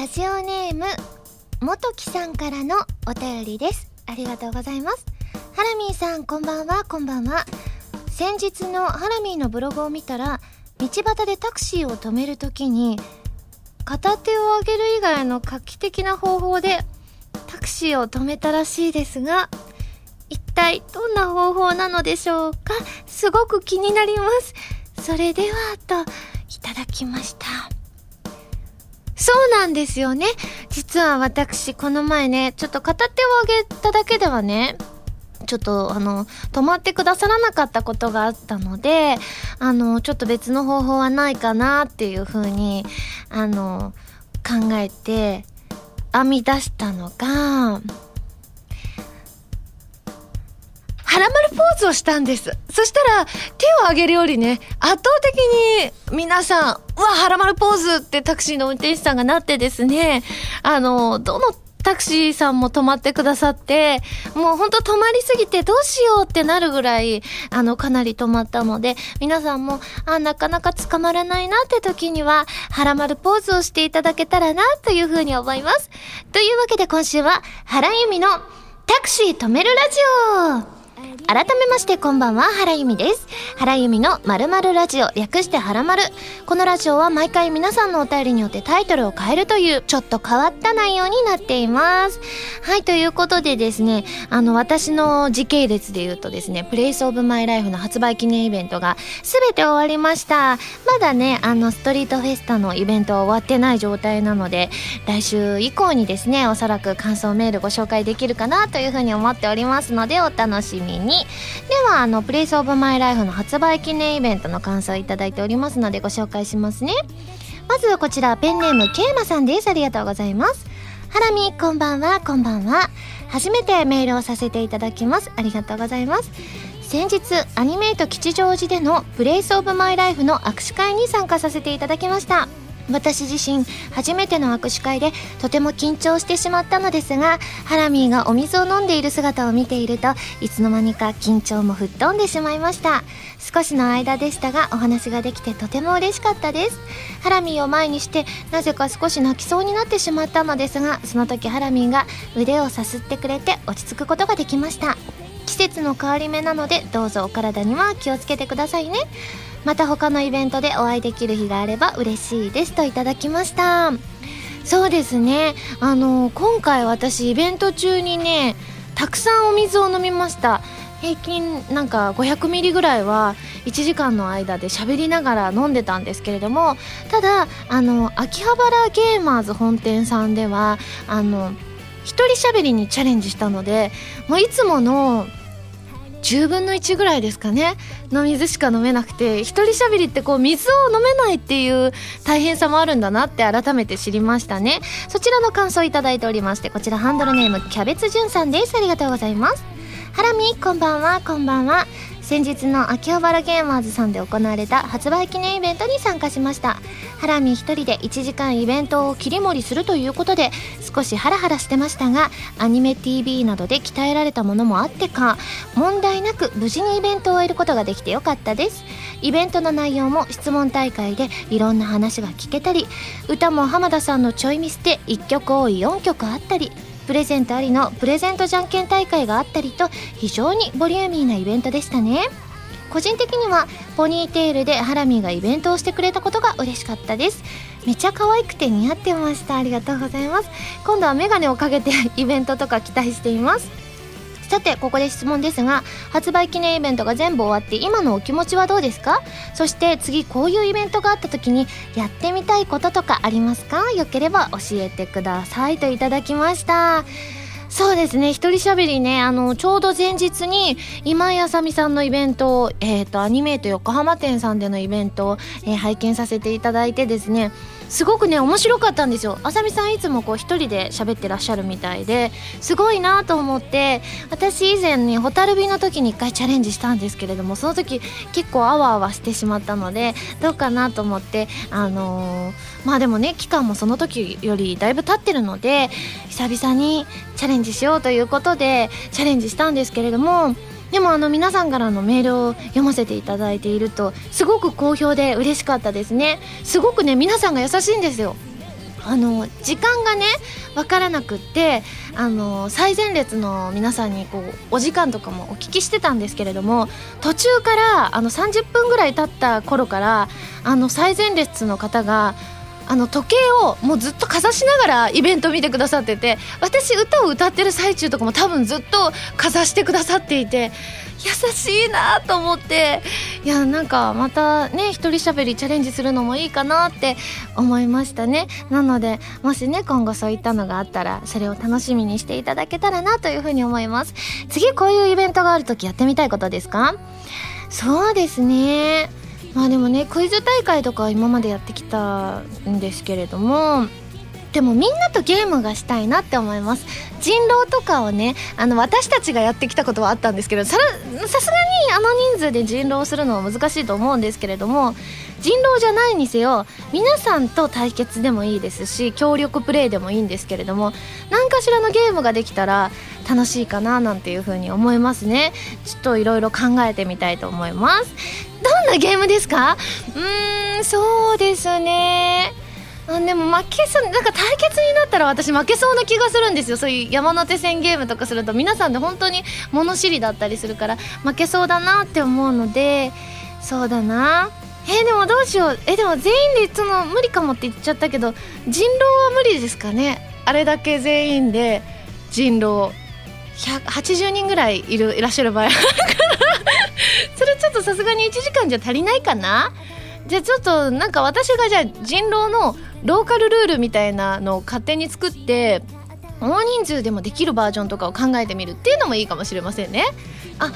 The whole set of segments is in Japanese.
ラジオネーム元木さんからのお便りです。ありがとうございます。ハラミーさんこんばんは。こんばんは。先日のハラミーのブログを見たら道端でタクシーを止めるときに片手を上げる以外の画期的な方法でタクシーを止めたらしいですが一体どんな方法なのでしょうか？すごく気になります。それではといただきました。そうなんですよね。実は私、この前ね、ちょっと片手を上げただけではね、ちょっと、あの、止まってくださらなかったことがあったので、あの、ちょっと別の方法はないかなっていうふうに、あの、考えて、編み出したのが、ハラマルポーズをしたんです。そしたら、手を上げるよりね、圧倒的に皆さん、うわ、ハラマルポーズってタクシーの運転手さんがなってですね、あの、どのタクシーさんも止まってくださって、もうほんと止まりすぎてどうしようってなるぐらい、あの、かなり止まったので、皆さんも、あ、なかなか捕まらないなって時には、ハラマルポーズをしていただけたらな、というふうに思います。というわけで今週は、原由美のタクシー止めるラジオ改めましてこんばんは、原由美です。原由美のまるまるラジオ、略してはらまる。このラジオは毎回皆さんのお便りによってタイトルを変えるという、ちょっと変わった内容になっています。はい、ということでですね、あの、私の時系列で言うとですね、プレイスオブマイライフの発売記念イベントがすべて終わりました。まだね、あの、ストリートフェスタのイベントは終わってない状態なので、来週以降にですね、おそらく感想メールご紹介できるかなというふうに思っておりますので、お楽しみに。ではあのプレイスオブマイライフの発売記念イベントの感想をいただいておりますのでご紹介しますね。まずはこちらペンネームケイマさんです。ありがとうございます。ハラミこんばんは。こんばんは。初めてメールをさせていただきます。ありがとうございます。先日アニメイト吉祥寺でのプレイスオブマイライフの握手会に参加させていただきました。私自身初めての握手会でとても緊張してしまったのですがハラミーがお水を飲んでいる姿を見ているといつの間にか緊張も吹っ飛んでしまいました。少しの間でしたがお話ができてとても嬉しかったです。ハラミーを前にしてなぜか少し泣きそうになってしまったのですがその時ハラミーが腕をさすってくれて落ち着くことができました。季節の変わり目なのでどうぞお体には気をつけてくださいね。また他のイベントでお会いできる日があれば嬉しいですといただきました。そうですね。あの今回私イベント中にねたくさんお水を飲みました。平均なんか500ミリぐらいは1時間の間で喋りながら飲んでたんですけれどもただあの秋葉原ゲーマーズ本店さんではあの一人喋りにチャレンジしたのでもういつもの10分の1ぐらいですかね。の水しか飲めなくて一人しゃべりってこう水を飲めないっていう大変さもあるんだなって改めて知りましたね。そちらの感想いただいておりましてこちらハンドルネームキャベツじゅんさんです。ありがとうございます。ハラミこんばんはこんばんは。先日の秋葉原ゲーマーズさんで行われた発売記念イベントに参加しました。ハラミ一人で1時間イベントを切り盛りするということで少しハラハラしてましたがアニメ TV などで鍛えられたものもあってか問題なく無事にイベントを終えることができてよかったです。イベントの内容も質問大会でいろんな話が聞けたり歌も浜田さんのちょいミスで1曲多い4曲あったりプレゼントありのプレゼントじゃんけん大会があったりと非常にボリューミーなイベントでしたね。個人的にはポニーテールでハラミーがイベントをしてくれたことが嬉しかったです。めっちゃ可愛くて似合ってました。ありがとうございます。今度はメガネをかけてイベントとか期待しています。さてここで質問ですが発売記念イベントが全部終わって今のお気持ちはどうですか？そして次こういうイベントがあった時にやってみたいこととかありますか？よければ教えてくださいといただきました。そうですね一人喋りねあのちょうど前日に今井あさみさんのイベントえ、ー、とアニメート横浜店さんでのイベントを、えー、拝見させていただいてですねすごくね面白かったんですよ。あさみさんいつもこう一人で喋ってらっしゃるみたいですごいなと思って私以前に蛍火の時に一回チャレンジしたんですけれどもその時結構あわあわしてしまったのでどうかなと思ってあのー、まあでもね期間もその時よりだいぶ経ってるので久々にチャレンジしようということでチャレンジしたんですけれどもでもあの皆さんからのメールを読ませていただいているとすごく好評で嬉しかったですね。すごくね皆さんが優しいんですよ。あの時間がね分からなくってあの最前列の皆さんにこうお時間とかもお聞きしてたんですけれども途中からあの30分ぐらい経った頃からあの最前列の方があの時計をもうずっとかざしながらイベント見てくださってて私歌を歌ってる最中とかも多分ずっとかざしてくださっていて優しいなと思っていやなんかまたね一人喋りチャレンジするのもいいかなって思いましたね。なのでもしね今後そういったのがあったらそれを楽しみにしていただけたらなというふうに思います。次こういうイベントがある時やってみたいことですか？そうですね。まあでもねクイズ大会とか今までやってきたんですけれどもでもみんなとゲームがしたいなって思います。人狼とかをねあの私たちがやってきたことはあったんですけどささすがにあの人数で人狼をするのは難しいと思うんですけれども人狼じゃないにせよ皆さんと対決でもいいですし協力プレイでもいいんですけれども何かしらのゲームができたら楽しいかななんていうふうに思いますね。ちょっといろいろ考えてみたいと思います。どんなゲームですか？うーんそうですね。あでも負けそうなんか対決になったら私負けそうな気がするんですよ。そういう山手線ゲームとかすると皆さんで本当に物知りだったりするから負けそうだなって思うのでそうだな。えー、でもどうしよう。えでも全員でその無理かもって言っちゃったけど人狼は無理ですかね。あれだけ全員で人狼。80人ぐらいいるいらっしゃる場合。それちょっとさすがに1時間じゃ足りないかな。じゃあちょっとなんか私がじゃあ人狼のローカルルールみたいなのを勝手に作って大人数でもできるバージョンとかを考えてみるっていうのもいいかもしれませんね。あ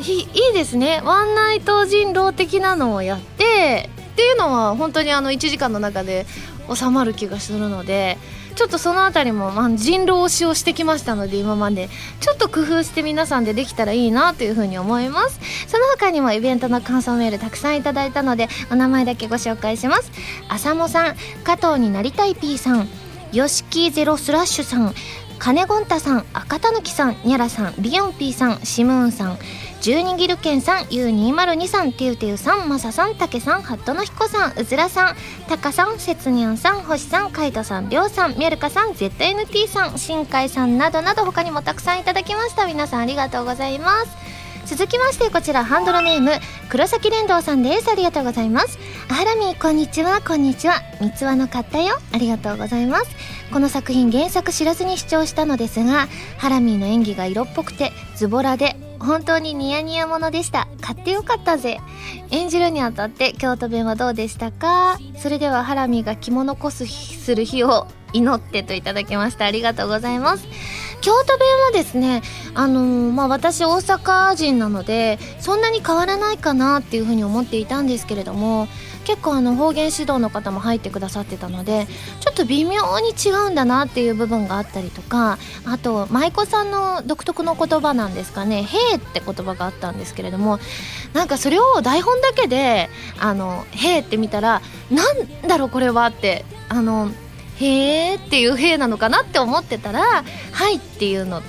いいいですね。ワンナイト人狼的なのをやってっていうのは本当にあの1時間の中で収まる気がするのでちょっとその辺りも、まあ、人狼推しをしてきましたので今まで。ちょっと工夫して皆さんでできたらいいなというふうに思います。その他にもイベントの感想メールたくさんいただいたのでお名前だけご紹介します。浅もさん加藤になりたい P さん。よしきゼロスラッシュさん。金ゴンタさん赤たぬきさんニャラさん。ビヨンピーさんシムーンさん。十二ギルケンさん U202 さんテューテューさんマサさんタケさんハットのひこさんうずらさんタカさんセツニャンさん星さんカイトさんりょうさんミャルカさん ZNT さん新海さんなどなど他にもたくさんいただきました。皆さんありがとうございます続きましてこちらハンドルネーム黒崎連動さんです。ありがとうございます。ハラミこんにちは。こんにちは。三つ輪の買ったよ。ありがとうございます。この作品原作知らずに視聴したのですがハラミーの演技が色っぽくてズボラで本当にニヤニヤものでした。買ってよかったぜ。演じるにあたって京都弁はどうでしたか？それではハラミが着物コスする日を祈ってといただきました。ありがとうございます。京都弁はですねあのー、まあ私大阪人なのでそんなに変わらないかなっていうふうに思っていたんですけれども結構あの方言指導の方も入ってくださってたのでちょっと微妙に違うんだなっていう部分があったりとかあと舞妓さんの独特の言葉なんですかね「へえ」って言葉があったんですけれどもなんかそれを台本だけで「あのへえ」って見たらなんだろうこれはってあのへえっていうへえなのかなって思ってたらはいっていうの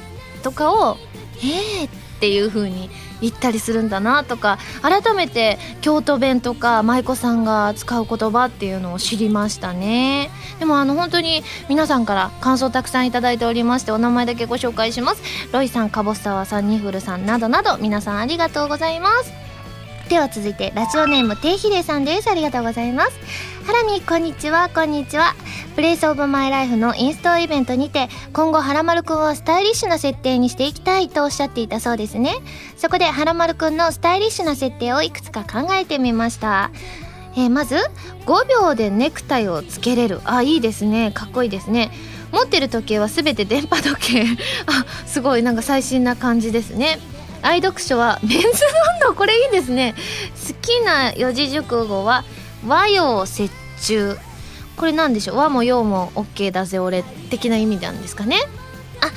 とかをへえっていう風に言ったりするんだなとか改めて京都弁とか舞妓さんが使う言葉っていうのを知りましたね。でもあの本当に皆さんから感想たくさんいただいておりましてお名前だけご紹介します。ロイさんカボスタワさんニフルさんなどなど皆さんありがとうございます。では続いてラジオネームていひでさんです。ありがとうございます。ハラミこんにちは。こんにちは。プレイスオブマイライフのインストイベントにて今後はらまるくんをスタイリッシュな設定にしていきたいとおっしゃっていたそうですね。そこではらまるくんのスタイリッシュな設定をいくつか考えてみました。えー、まず5秒でネクタイをつけれる。あいいですね。かっこいいですね。持ってる時計は全て電波時計。あすごい。なんか最新な感じですね。愛読書はメンズノンノこれいいですね。好きな四字熟語は和洋折衷。これなんでしょう？和も洋も OK だぜ俺的な意味なんですかね？あ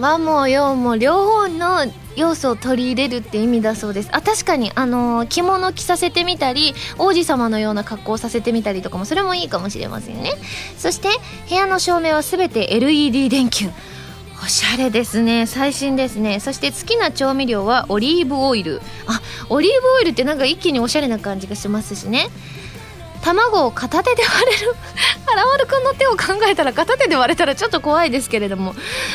和も洋も両方の要素を取り入れるって意味だそうです。あ確かにあのー、着物着させてみたり王子様のような格好をさせてみたりとかもそれもいいかもしれませんね。そして部屋の照明は全て LED 電球。おしゃれですね。最新ですね。そして好きな調味料はオリーブオイル。あオリーブオイルってなんか一気におしゃれな感じがしますしね。卵を片手で割れる。原丸くんの手を考えたら片手で割れたらちょっと怖いですけれども。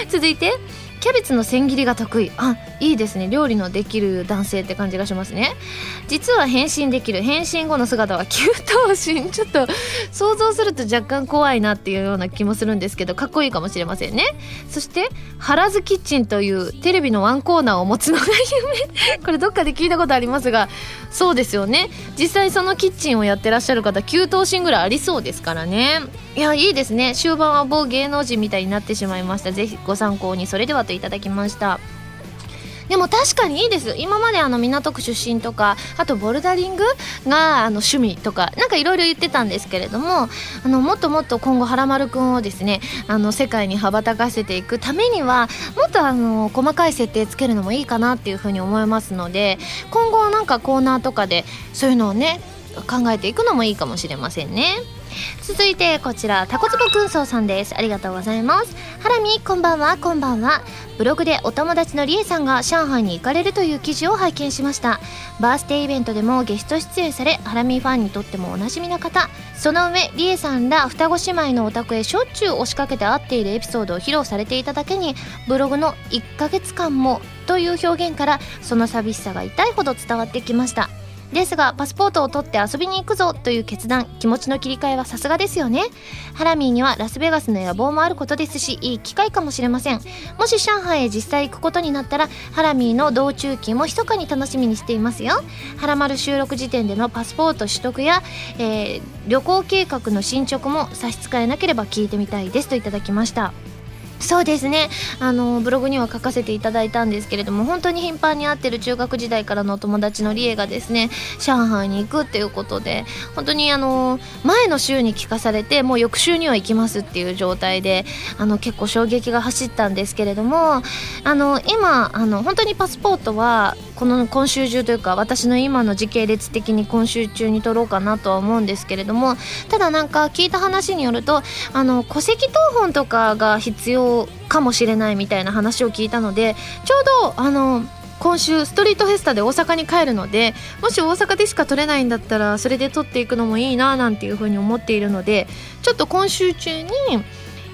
続いてキャベツの千切りが得意。あいいですね。料理のできる男性って感じがしますね。実は変身できる変身後の姿は9頭身ちょっと想像すると若干怖いなっていうような気もするんですけどかっこいいかもしれませんね。そして「ハラズキッチン」というテレビのワンコーナーを持つのが夢。これどっかで聞いたことありますがそうですよね。実際そのキッチンをやってらっしゃる方9頭身ぐらいありそうですからね。いやいいですね。終盤は某芸能人みたいになってしまいました。ぜひご参考にそれではといただきました。でも確かにいいです。今まであの港区出身とかあとボルダリングがあの趣味とかなんかいろいろ言ってたんですけれどもあのもっともっと今後はらまるくんをですねあの世界に羽ばたかせていくためにはもっとあの細かい設定つけるのもいいかなっていうふうに思いますので今後なんかコーナーとかでそういうのをね考えていくのもいいかもしれませんね。続いてこちらタコツボくんそうさんです。ありがとうございます。ハラミこんばんは。こんばんは。ブログでお友達のリエさんが上海に行かれるという記事を拝見しました。バースデーイベントでもゲスト出演されハラミファンにとってもおなじみな方。その上リエさんら双子姉妹のお宅へしょっちゅう押しかけて会っているエピソードを披露されていただけにブログの1ヶ月間もという表現からその寂しさが痛いほど伝わってきました。ですがパスポートを取って遊びに行くぞという決断気持ちの切り替えはさすがですよね。ハラミーにはラスベガスの野望もあることですしいい機会かもしれません。もし上海へ実際行くことになったらハラミーの道中期も密かに楽しみにしていますよ。ハラマル収録時点でのパスポート取得や、えー、旅行計画の進捗も差し支えなければ聞いてみたいですといただきました。そうですね。あのブログには書かせていただいたんですけれども本当に頻繁に会ってる中学時代からのお友達のリエがですね上海に行くっていうことで本当にあの前の週に聞かされてもう翌週には行きますっていう状態であの結構衝撃が走ったんですけれどもあの今あの本当にパスポートはこの今週中というか私の今の時系列的に今週中に取ろうかなとは思うんですけれどもただなんか聞いた話によるとあの戸籍謄本とかが必要かもしれないみたいな話を聞いたのでちょうどあの今週ストリートフェスタで大阪に帰るのでもし大阪でしか取れないんだったらそれで取っていくのもいいななんていうふうに思っているのでちょっと今週中に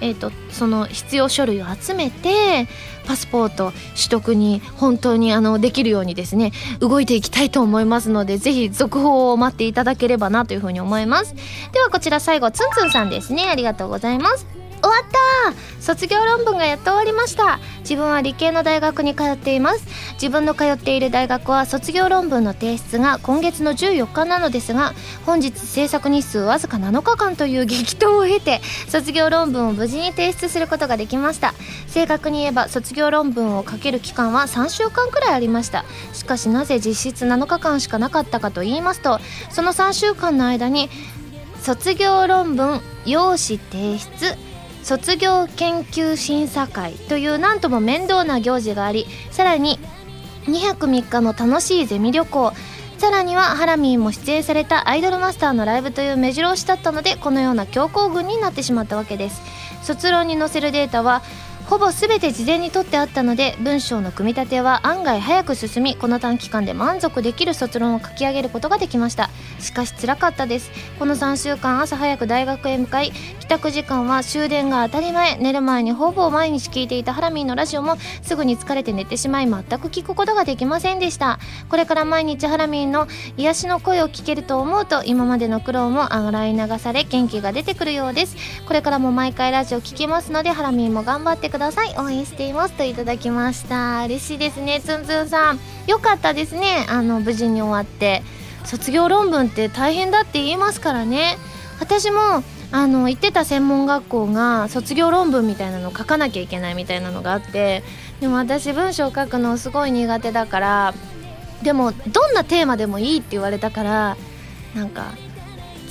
えーと、その必要書類を集めてパスポート取得に本当にあのできるようにですね動いていきたいと思いますのでぜひ続報を待っていただければなというふうに思います。ではこちら最後ツンツンさんですね。ありがとうございます。終わった。卒業論文がやっと終わりました。自分は理系の大学に通っています。自分の通っている大学は卒業論文の提出が今月の14日なのですが本日制作日数わずか7日間という激闘を経て卒業論文を無事に提出することができました。正確に言えば卒業論文を書ける期間は3週間くらいありました。しかしなぜ実質7日間しかなかったかと言いますとその3週間の間に卒業論文用紙提出卒業研究審査会というなんとも面倒な行事がありさらに2泊3日の楽しいゼミ旅行さらにはハラミーも出演されたアイドルマスターのライブという目白押しだったのでこのような強行軍になってしまったわけです。卒論に載せるデータはほぼ全て事前に取ってあったので文章の組み立ては案外早く進みこの短期間で満足できる卒論を書き上げることができました。しかし辛かったです。この3週間朝早く大学へ向かい帰宅時間は終電が当たり前寝る前にほぼ毎日聞いていたハラミーのラジオもすぐに疲れて寝てしまい全く聞くことができませんでした。これから毎日ハラミーの癒しの声を聞けると思うと今までの苦労も洗い流され元気が出てくるようです。これからも毎回ラジオ聞きますのでハラミーも頑張ってください。ください。応援していますといただきました。嬉しいですね。つんつんさん。よかったですね。あの無事に終わって。卒業論文って大変だって言いますからね。私もあの行ってた専門学校が卒業論文みたいなの書かなきゃいけないみたいなのがあって。でも私文章書くのすごい苦手だから。でもどんなテーマでもいいって言われたからなんか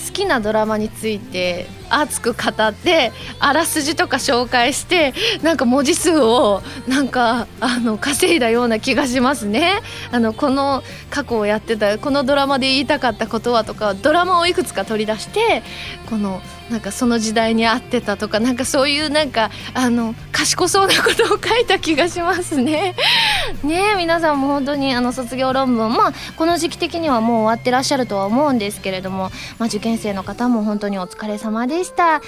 好きなドラマについて熱く語ってあらすじとか紹介してなんか文字数をなんかあの稼いだような気がしますねあのこの過去をやってたこのドラマで言いたかったことはとかドラマをいくつか取り出してこのなんかその時代に合ってたとかなんかそういうなんかあの賢そうなことを書いた気がしますね。ね皆さんも本当にあの卒業論文まあこの時期的にはもう終わってらっしゃるとは思うんですけれども、まあ、受験生の方も本当にお疲れ様ででした。ね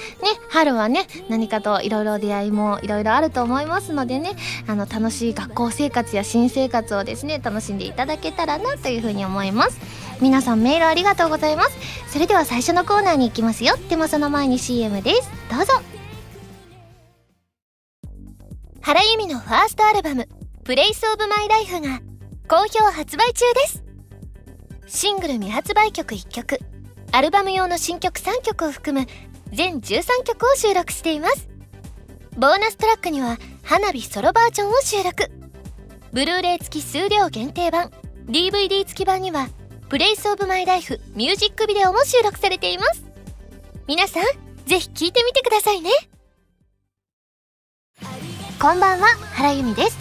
春はね何かといろいろ出会いもいろいろあると思いますのでねあの楽しい学校生活や新生活をですね楽しんでいただけたらなというふうに思います。皆さんメールありがとうございます。それでは最初のコーナーに行きますよ。でもその前に CM です。どうぞ。原由美のファーストアルバム「プレイスオブマイライフが好評発売中です。シングル未発売曲1曲。アルバム用の新曲3曲を含む全13曲を収録していますボーナストラックには花火ソロバージョンを収録ブルーレイ付き数量限定版 DVD 付き版には Place of my life ミュージックビデオも収録されています。皆さん、ぜひ聴いてみてくださいね。こんばんは、原由実です。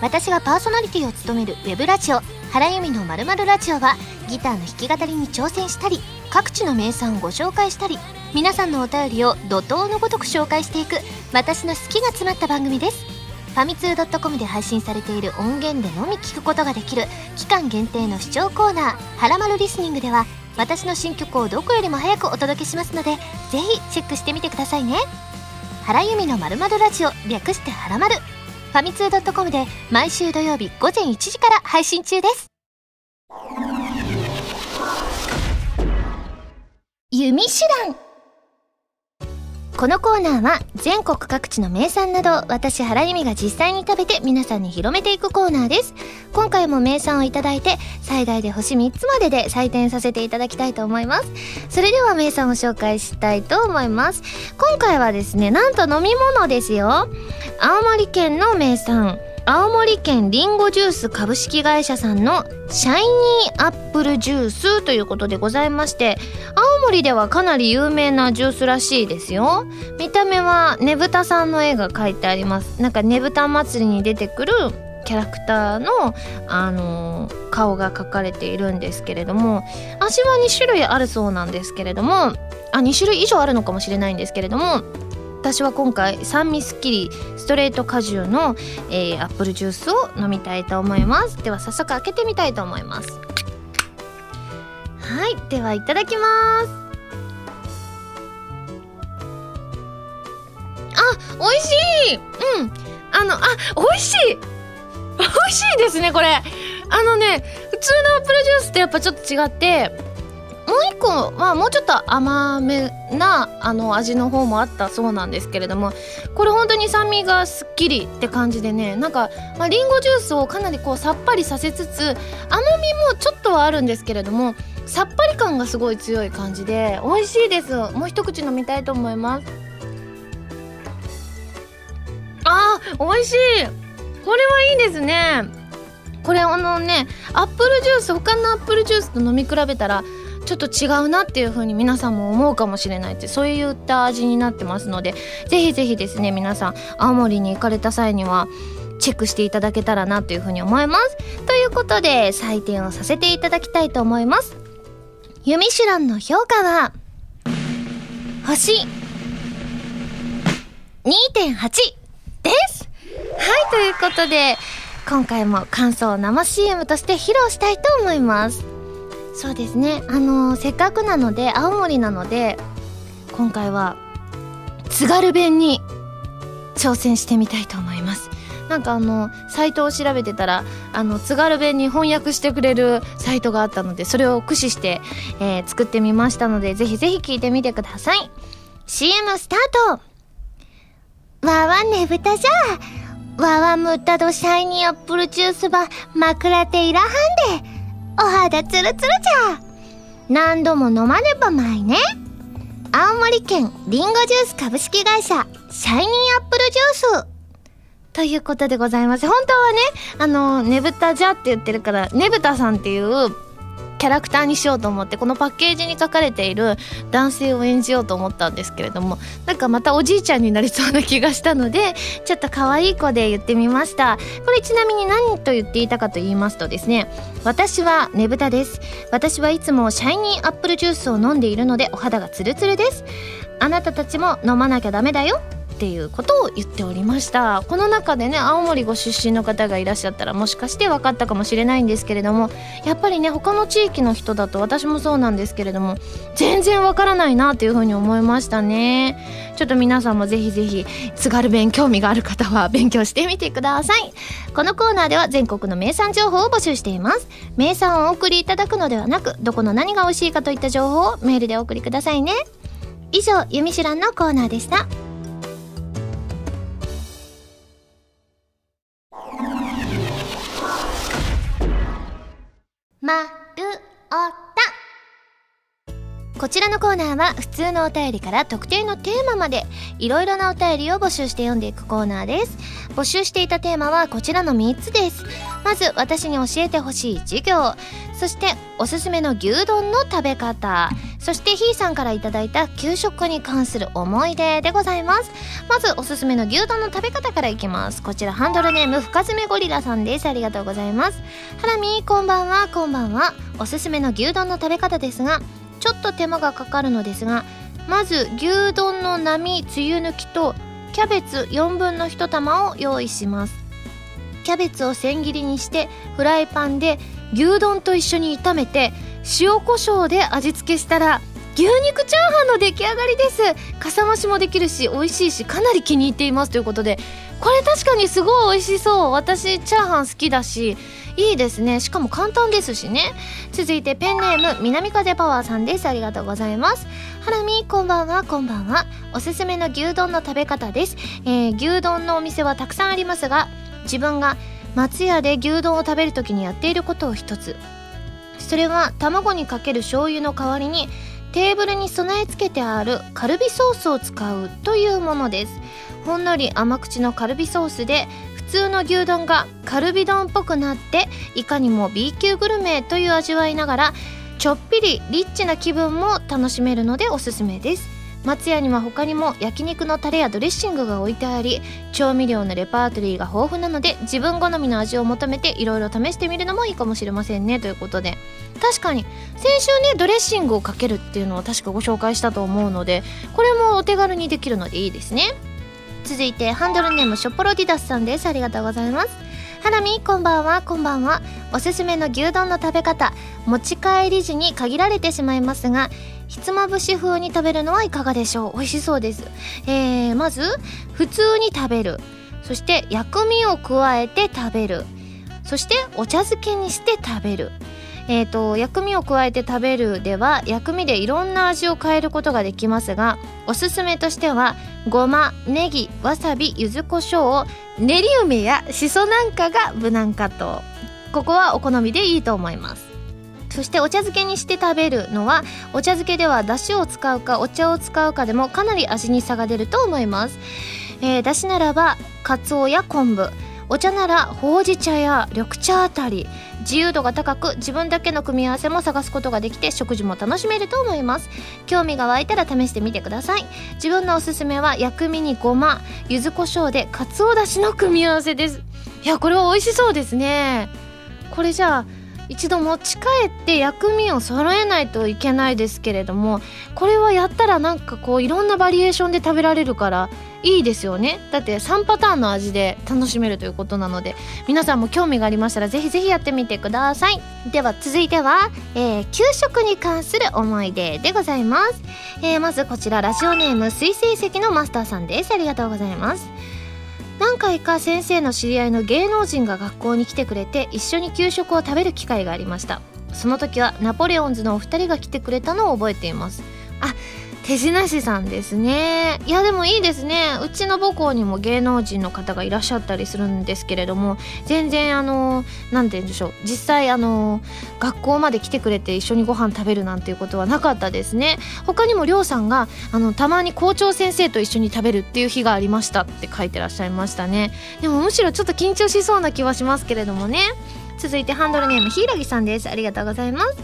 私がパーソナリティを務めるウェブラジオ、原由美のまるラジオは、ギターの弾き語りに挑戦したり、各地の名産をご紹介したり、皆さんのお便りを怒涛のごとく紹介していく、私の好きが詰まった番組です。ファミツー .com で配信されている音源でのみ聞くことができる期間限定の視聴コーナー「はらまるリスニング」では私の新曲をどこよりも早くお届けしますのでぜひチェックしてみてくださいね。原由美のまるまるラジオ略してはらまる。ファミツー .com で毎週土曜日午前1時から配信中です。弓手段。このコーナーは全国各地の名産など私原由美が実際に食べて皆さんに広めていくコーナーです。今回も名産をいただいて最大で星3つまでで採点させていただきたいと思います。それでは名産を紹介したいと思います。今回はですねなんと飲み物ですよ。青森県の名産。青森県りんごジュース株式会社さんのシャイニーアップルジュースということでございまして青森ではかなり有名なジュースらしいですよ。見た目はねぶたさんの絵が描いてあります。なんかねぶた祭りに出てくるキャラクターの、あのー、顔が描かれているんですけれども味は2種類あるそうなんですけれどもあ2種類以上あるのかもしれないんですけれども私は今回酸味すっきりストレート果汁の、えー、アップルジュースを飲みたいと思います。では早速開けてみたいと思います。はいではいただきます。あ美味しい！うん。あのあ美味しい！美味しいですねこれ。あのね普通のアップルジュースってやっぱちょっと違ってもう一個まあもうちょっと甘めなあの味の方もあったそうなんですけれどもこれ本当に酸味がすっきりって感じでねなんか、まあ、リンゴジュースをかなりこうさっぱりさせつつ甘みもちょっとはあるんですけれどもさっぱり感がすごい強い感じで美味しいです。もう一口飲みたいと思います。あー美味しい。これはいいですね。これあのねアップルジュース他のアップルジュースと飲み比べたらちょっと違うなっていう風に皆さんも思うかもしれないってそういった味になってますのでぜひぜひですね皆さん青森に行かれた際にはチェックしていただけたらなというふうに思います。ということで採点をさせていただきたいと思います。ユミシュランの評価は星2.8ですはいということで今回も感想を生 CM として披露したいと思います。そうですね。あのー、せっかくなので青森なので今回は津軽弁に挑戦してみたいと思います。なんかあのサイトを調べてたらあの津軽弁に翻訳してくれるサイトがあったのでそれを駆使して、えー、作ってみましたのでぜひぜひ聞いてみてください。CM スタート。わわねぶたじゃ。わわむったどシャイニーアップルジュースば枕手いらはんでお肌ツルツルじゃ。何度も飲まねばまいね。青森県りんごジュース株式会社シャイニーアップルジュース。ということでございます。本当はねあのねぶたじゃって言ってるからねぶたさんっていうキャラクターにしようと思ってこのパッケージに書かれている男性を演じようと思ったんですけれどもなんかまたおじいちゃんになりそうな気がしたのでちょっと可愛い子で言ってみました。これちなみに何と言っていたかと言いますとですね私はねぶたです私はいつもシャイニーアップルジュースを飲んでいるのでお肌がツルツルです。あなたたちも飲まなきゃダメだよ。っていうことを言っておりました。この中でね青森ご出身の方がいらっしゃったらもしかして分かったかもしれないんですけれどもやっぱりね他の地域の人だと私もそうなんですけれども全然分からないなというふうに思いましたね。ちょっと皆さんもぜひぜひ津軽弁興味がある方は勉強してみてください。このコーナーでは全国の名産情報を募集しています。名産をお送りいただくのではなくどこの何が美味しいかといった情報をメールでお送りくださいね。以上「ゆみしらん」のコーナーでした。こちらのコーナーは普通のお便りから特定のテーマまでいろいろなお便りを募集して読んでいくコーナーです。募集していたテーマはこちらの3つです。まず私に教えてほしい授業そしておすすめの牛丼の食べ方そしてひーさんから頂いた給食に関する思い出でございます。まずおすすめの牛丼の食べ方からいきます。こちらハンドルネーム深爪ゴリラさんです。ありがとうございます。ハラミこんばんはこんばんは。おすすめの牛丼の食べ方ですがちょっと手間がかかるのですがまず牛丼の並つゆ抜きとキャベツ4分の1玉を用意します。キャベツを千切りにしてフライパンで牛丼と一緒に炒めて塩コショウで味付けしたら牛肉チャーハンの出来上がりです。かさ増しもできるし美味しいしかなり気に入っていますということで。これ確かにすごい美味しそう。私チャーハン好きだしいいですね。しかも簡単ですしね。続いてペンネーム南風パワーさんです。ありがとうございます。ハラミこんばんは。こんばんは。おすすめの牛丼の食べ方です、えー、牛丼のお店はたくさんありますが自分が松屋で牛丼を食べる時にやっていることを一つ。それは卵にかける醤油の代わりにテーブルに備え付けてあるカルビソースを使うというものです。ほんのり甘口のカルビソースで普通の牛丼がカルビ丼っぽくなっていかにも B 級グルメという味わいながらちょっぴりリッチな気分も楽しめるのでおすすめです。松屋には他にも焼肉のタレやドレッシングが置いてあり調味料のレパートリーが豊富なので自分好みの味を求めていろいろ試してみるのもいいかもしれませんね。ということで。確かに先週ねドレッシングをかけるっていうのを確かご紹介したと思うのでこれもお手軽にできるのでいいですね。続いてハンドルネームショポロディダスさんです。ありがとうございます。ハラミこんばんは。こんばんは。おすすめの牛丼の食べ方持ち帰り時に限られてしまいますがひつまぶし風に食べるのはいかがでしょう？美味しそうです、えー、まず普通に食べる。そして薬味を加えて食べる。そしてお茶漬けにして食べる。えーと、薬味を加えて食べるでは薬味でいろんな味を変えることができますがおすすめとしてはごまネギわさび柚子胡椒練り梅やしそなんかが無難かと。ここはお好みでいいと思います。そしてお茶漬けにして食べるのはお茶漬けではだしを使うかお茶を使うかでもかなり味に差が出ると思います、えー、だしならばかつおや昆布。お茶ならほうじ茶や緑茶あたり。自由度が高く自分だけの組み合わせも探すことができて食事も楽しめると思います。興味が湧いたら試してみてください。自分のおすすめは薬味にごま柚子胡椒でかつおだしの組み合わせです。いやこれは美味しそうですね。これじゃあ一度持ち帰って薬味を揃えないといけないですけれどもこれはやったらなんかこういろんなバリエーションで食べられるからいいですよね。だって3パターンの味で楽しめるということなので皆さんも興味がありましたらぜひぜひやってみてください。では続いては、えー、給食に関する思い出でございます、えー、まずこちらラジオネーム水星石のマスターさんです。ありがとうございます。何回か先生の知り合いの芸能人が学校に来てくれて一緒に給食を食べる機会がありました。その時はナポレオンズのお二人が来てくれたのを覚えています。あ手品師さんですね。いやでもいいですね。うちの母校にも芸能人の方がいらっしゃったりするんですけれども全然あの何て言うんでしょう。実際あの学校まで来てくれて一緒にご飯食べるなんていうことはなかったですね。他にもりょうさんがあのたまに校長先生と一緒に食べるっていう日がありましたって書いてらっしゃいましたね。でもむしろちょっと緊張しそうな気はしますけれどもね。続いてハンドルネームひいらぎさんです。ありがとうございます。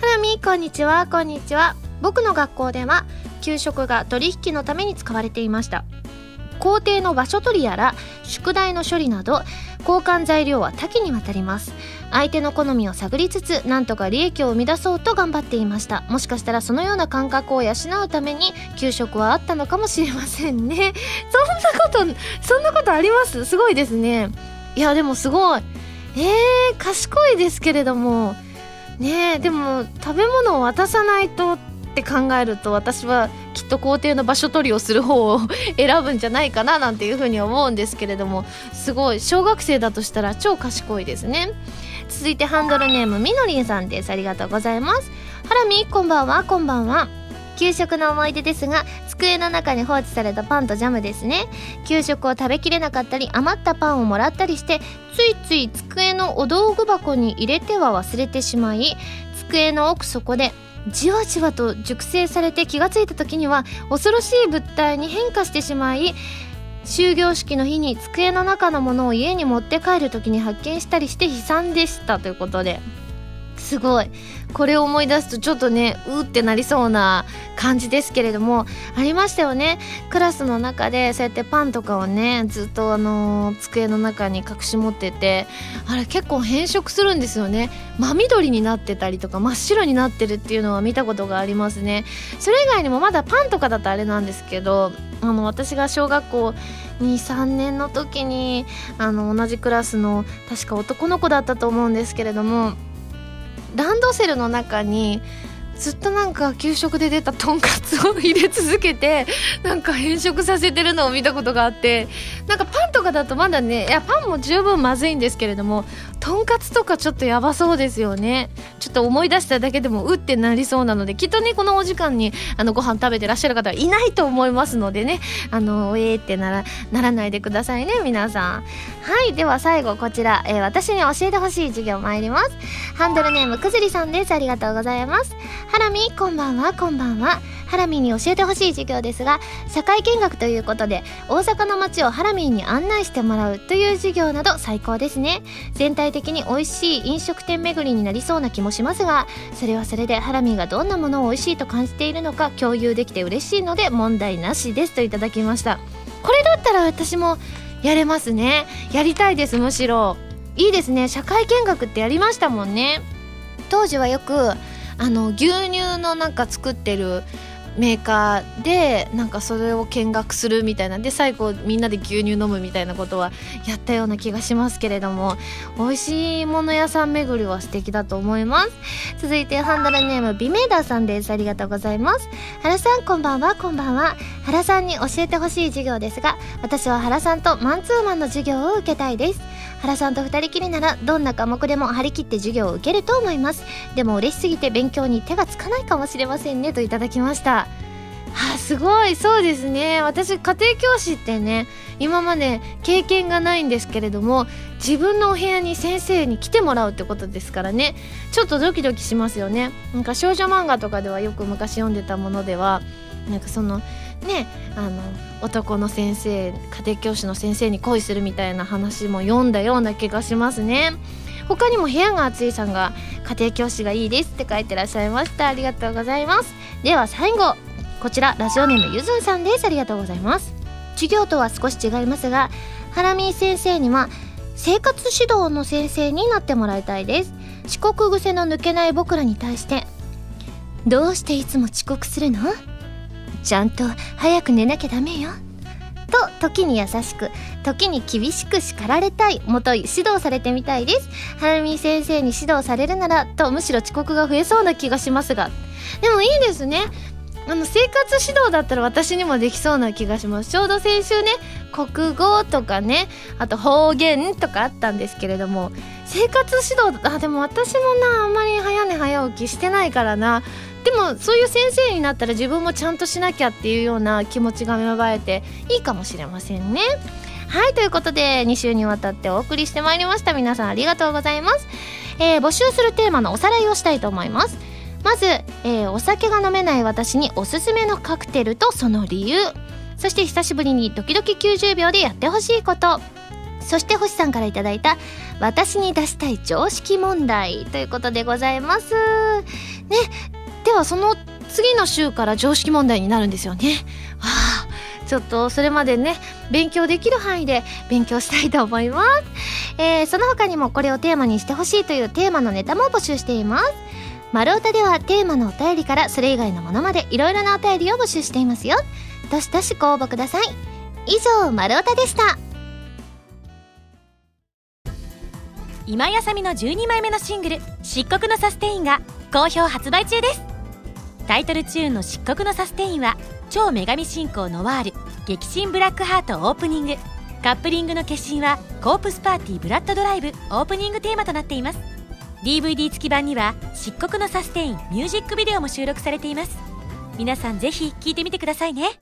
ハラミこんにちはこんにちは。僕の学校では給食が取引のために使われていました。校庭の場所取りやら宿題の処理など交換材料は多岐にわたります。相手の好みを探りつつなんとか利益を生み出そうと頑張っていました。もしかしたらそのような感覚を養うために給食はあったのかもしれませんね。そんなことそんなことあります？すごいですね。いやでもすごい。えー、賢いですけれども。ねえでも食べ物を渡さないとって考えると私はきっと校庭の場所取りをする方を 選ぶんじゃないかななんていうふうに思うんですけれどもすごい小学生だとしたら超賢いですね。続いてハンドルネームみのりんさんです。ありがとうございます。ハラミこんばんは。こんばんは。給食の思い出ですが机の中に放置されたパンとジャムですね。給食を食べきれなかったり余ったパンをもらったりしてついつい机のお道具箱に入れては忘れてしまい机の奥底でじわじわと熟成されて気がついた時には恐ろしい物体に変化してしまい終業式の日に机の中のものを家に持って帰る時に発見したりして悲惨でしたということですごい。これを思い出すとちょっとねうってなりそうな感じですけれどもありましたよね。クラスの中でそうやってパンとかをねずっとあの机の中に隠し持っててあれ結構変色するんですよね。真緑になってたりとか真っ白になってるっていうのは見たことがありますね。それ以外にもまだパンとかだとあれなんですけどあの私が小学校23年の時にあの同じクラスの確か男の子だったと思うんですけれどもランドセルの中にずっとなんか給食で出たとんかつを入れ続けて なんか変色させてるのを見たことがあってなんかパンとかだとまだねいやパンも十分まずいんですけれどもとんかつとかちょっとやばそうですよね。ちょっと思い出しただけでもうってなりそうなのできっとねこのお時間にあのご飯食べてらっしゃる方はいないと思いますのでね。あのえーってならならないでくださいね皆さん。はいでは最後こちら、えー、私に教えてほしい授業参ります。ハンドルネームくずりさんです。ありがとうございます。ハラミこんばんはこんばんは。ハラミーに教えてほしい授業ですが社会見学ということで大阪の街をハラミーに案内してもらうという授業など最高ですね。全体的に美味しい飲食店巡りになりそうな気もしますがそれはそれでハラミーがどんなものを美味しいと感じているのか共有できて嬉しいので問題なしですといただきました。これだったら私もやれますね。やりたいですむしろ。いいですね。社会見学ってやりましたもんね。当時はよくあの牛乳のなんか作ってるメーカーでなんかそれを見学するみたいなで最後みんなで牛乳飲むみたいなことはやったような気がしますけれども美味しいもの屋さん巡りは素敵だと思います。続いてハンドルネームビメーダーさんです。ありがとうございます。原さんこんばんは。こんばんは。原さんに教えてほしい授業ですが私は原さんとマンツーマンの授業を受けたいです。原さんと二人きりならどんな科目でも張り切って授業を受けると思います。でも嬉しすぎて勉強に手がつかないかもしれませんねといただきました。あすごい。そうですね。私家庭教師ってね今まで経験がないんですけれども自分のお部屋に先生に来てもらうってことですからねちょっとドキドキしますよね。なんか少女漫画とかではよく昔読んでたものではなんかそのねあの男の先生家庭教師の先生に恋するみたいな話も読んだような気がしますね。他にも部屋が暑いさんが家庭教師がいいですって書いてらっしゃいました。ありがとうございます。では最後こちらラジオネームゆずんさんです。ありがとうございます。授業とは少し違いますがハラミー先生には生活指導の先生になってもらいたいです。遅刻癖の抜けない僕らに対してどうしていつも遅刻するの？ちゃんと早く寝なきゃダメよ。と時に優しく時に厳しく叱られたいもとい指導されてみたいです。ハラミ先生に指導されるならとむしろ遅刻が増えそうな気がしますが。でもいいですね。あの生活指導だったら私にもできそうな気がします。ちょうど先週ね国語とかねあと方言とかあったんですけれども生活指導あでも私もなあんまり早寝早起きしてないからな。でもそういう先生になったら自分もちゃんとしなきゃっていうような気持ちが芽生えていいかもしれませんね。はいということで2週にわたってお送りしてまいりました。皆さんありがとうございます、えー、募集するテーマのおさらいをしたいと思います。まず、えー、お酒が飲めない私におすすめのカクテルとその理由。そして久しぶりにドキドキ90秒でやってほしいこと。そして星さんからいただいた私に出したい常識問題ということでございます。ねではその次の週から常識問題になるんですよね。はあちょっとそれまでね勉強できる範囲で勉強したいと思います、えー、その他にもこれをテーマにしてほしいというテーマのネタも募集しています。丸太ではテーマのお便りからそれ以外のものまでいろいろなお便りを募集していますよ。どしどしご応募ください。以上丸太でした。今井あさみの12枚目のシングル「漆黒のサステイン」が好評発売中です。タイトルチューンの「漆黒のサステイン」は超女神信仰ノワール激震ブラックハートオープニング。カップリングの決心はコープスパーティーブラッドドライブオープニングテーマとなっています。DVD 付き版には漆黒のサステインミュージックビデオも収録されています。皆さんぜひ聴いてみてくださいね。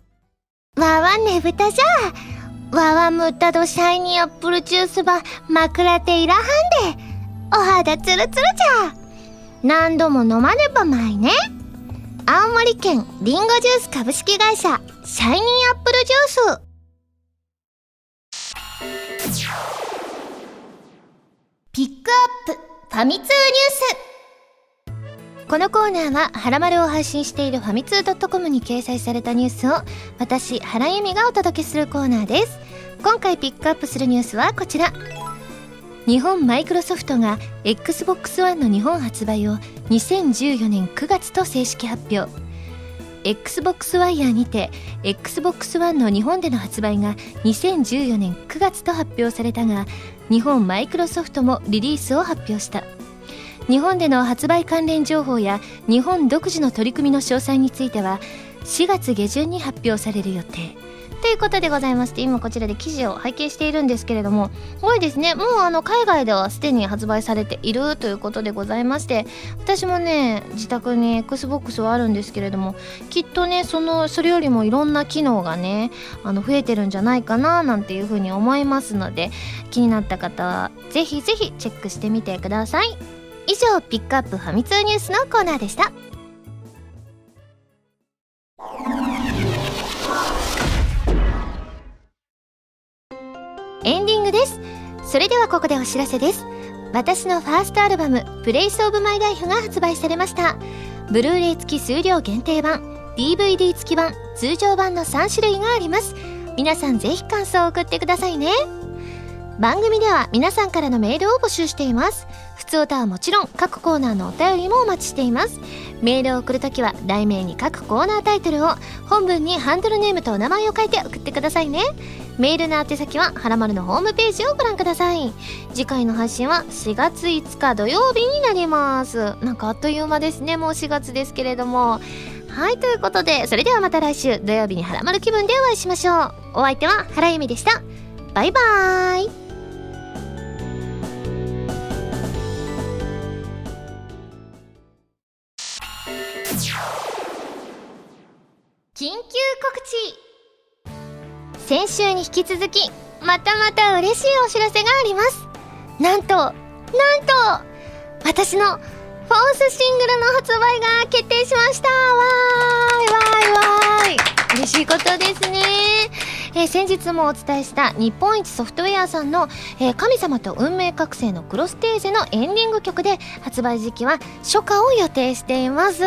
わわねぶたじゃわわむったどシャイニーアップルジュースば枕手いらはんでお肌ツルツルじゃ。何度も飲まねばまいね。青森県リンゴジュース株式会社シャイニーアップルジュースピックアップファミ通ニュースこのコーナーは、はらまるを配信しているファミツー .com に掲載されたニュースを、私、原由美がお届けするコーナーです。今回ピックアップするニュースはこちら。日本マイクロソフトが Xbox One の日本発売を2014年9月と正式発表。Xbox Wire にて Xbox One の日本での発売が2014年9月と発表されたが日本マイクロソフトもリリースを発表した。日本での発売関連情報や日本独自の取り組みの詳細については4月下旬に発表される予定。ということでございまして今こちらで記事を拝見しているんですけれども多いですね。もうあの海外ではすでに発売されているということでございまして私もね自宅に XBOX はあるんですけれどもきっとねそのそれよりもいろんな機能がねあの増えてるんじゃないかななんていうふうに思いますので気になった方はぜひぜひチェックしてみてください。以上ピックアップファミ通ニュースのコーナーでした。グです。それではここでお知らせです。私のファーストアルバム「プレイスオブマイライフが発売されました。ブルーレイ付き数量限定版 DVD 付き版通常版の3種類があります。皆さんぜひ感想を送ってくださいね。番組では皆さんからのメールを募集しています。普通歌はもちろん各コーナーのお便りもお待ちしています。メールを送るときは題名に各コーナータイトルを本文にハンドルネームとお名前を書いて送ってくださいね。メールの宛先ははらまるのホームページをご覧ください。次回の配信は4月5日土曜日になります。なんかあっという間ですね。もう4月ですけれども。はいということでそれではまた来週土曜日にはらまる気分でお会いしましょう。お相手は原由美でした。バイバーイ。緊急告知先週に引き続きまたまた嬉しいお知らせがあります。なんとなんと私のフォースシングルの発売が決定しました。わーいわーいわーい。嬉しいことですね。えー、先日もお伝えした日本一ソフトウェアさんの、えー、神様と運命覚醒のクロステーゼのエンディング曲で発売時期は初夏を予定しています。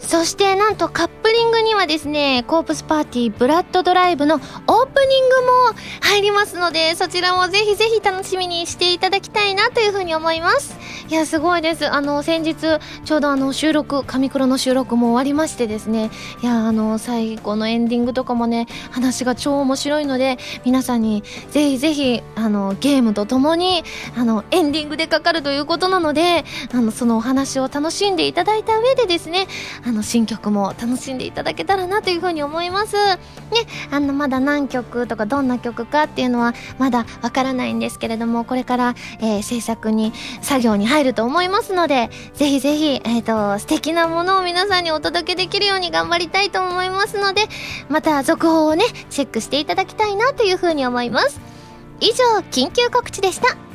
そしてなんとカップリングにはですねコープスパーティーブラッドドライブのオープニングも入りますのでそちらもぜひぜひ楽しみにしていただきたいなというふうに思います。いやすごいです。あの先日ちょうどあの収録神黒の収録も終わりましてですね。いやあの最後のエンディングとかもね話が超面白いので皆さんにぜひぜひあのゲームとともにあのエンディングでかかるということなのであのそのお話を楽しんでいただいた上でですねあの新曲も楽しんでいただけたらなというふうに思います。ねあのまだ何曲とかどんな曲かっていうのはまだわからないんですけれどもこれから、えー、制作に作業に入ると思いますのでぜひぜひ、えっ、ー、と素敵なものを皆さんにお届けできるように頑張りたいと思いますのでまた続報をねチェックしていただきたいなというふうに思います。以上緊急告知でした。